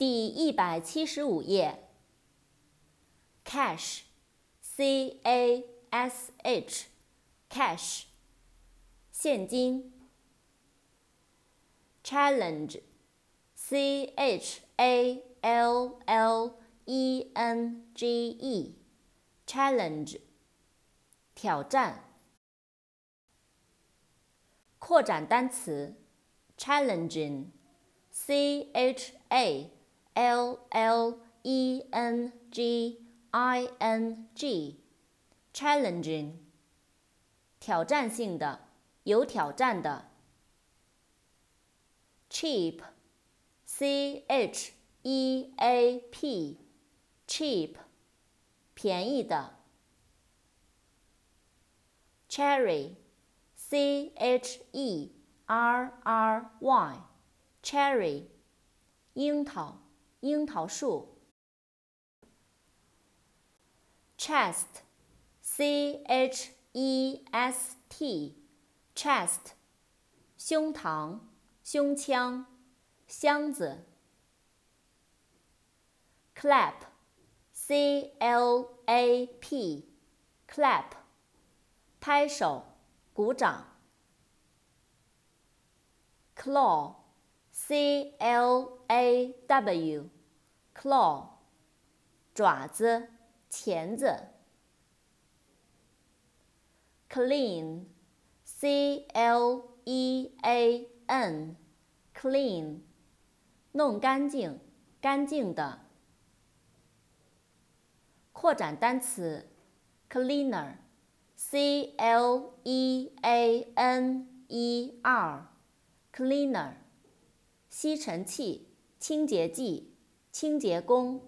第一百七十五页。cash，c a s h，cash，现金。challenge，c h a l l e n g e，challenge，挑战。扩展单词，challenging，c h a l l e n g i n g，challenging，挑战性的，有挑战的。cheap，c h e a p，cheap，便宜的。cherry。C H E R R Y，cherry，樱桃， 樱桃树。chest，C H E S T，chest，胸膛，胸腔，箱子。clap，C L A P，clap，拍手。鼓掌。C L A W，claw，爪子，钳子。clean，c l e a n，clean，弄干净，干净的。扩展单词，cleaner。C L E A N E R，cleaner，吸尘器、清洁剂、清洁工。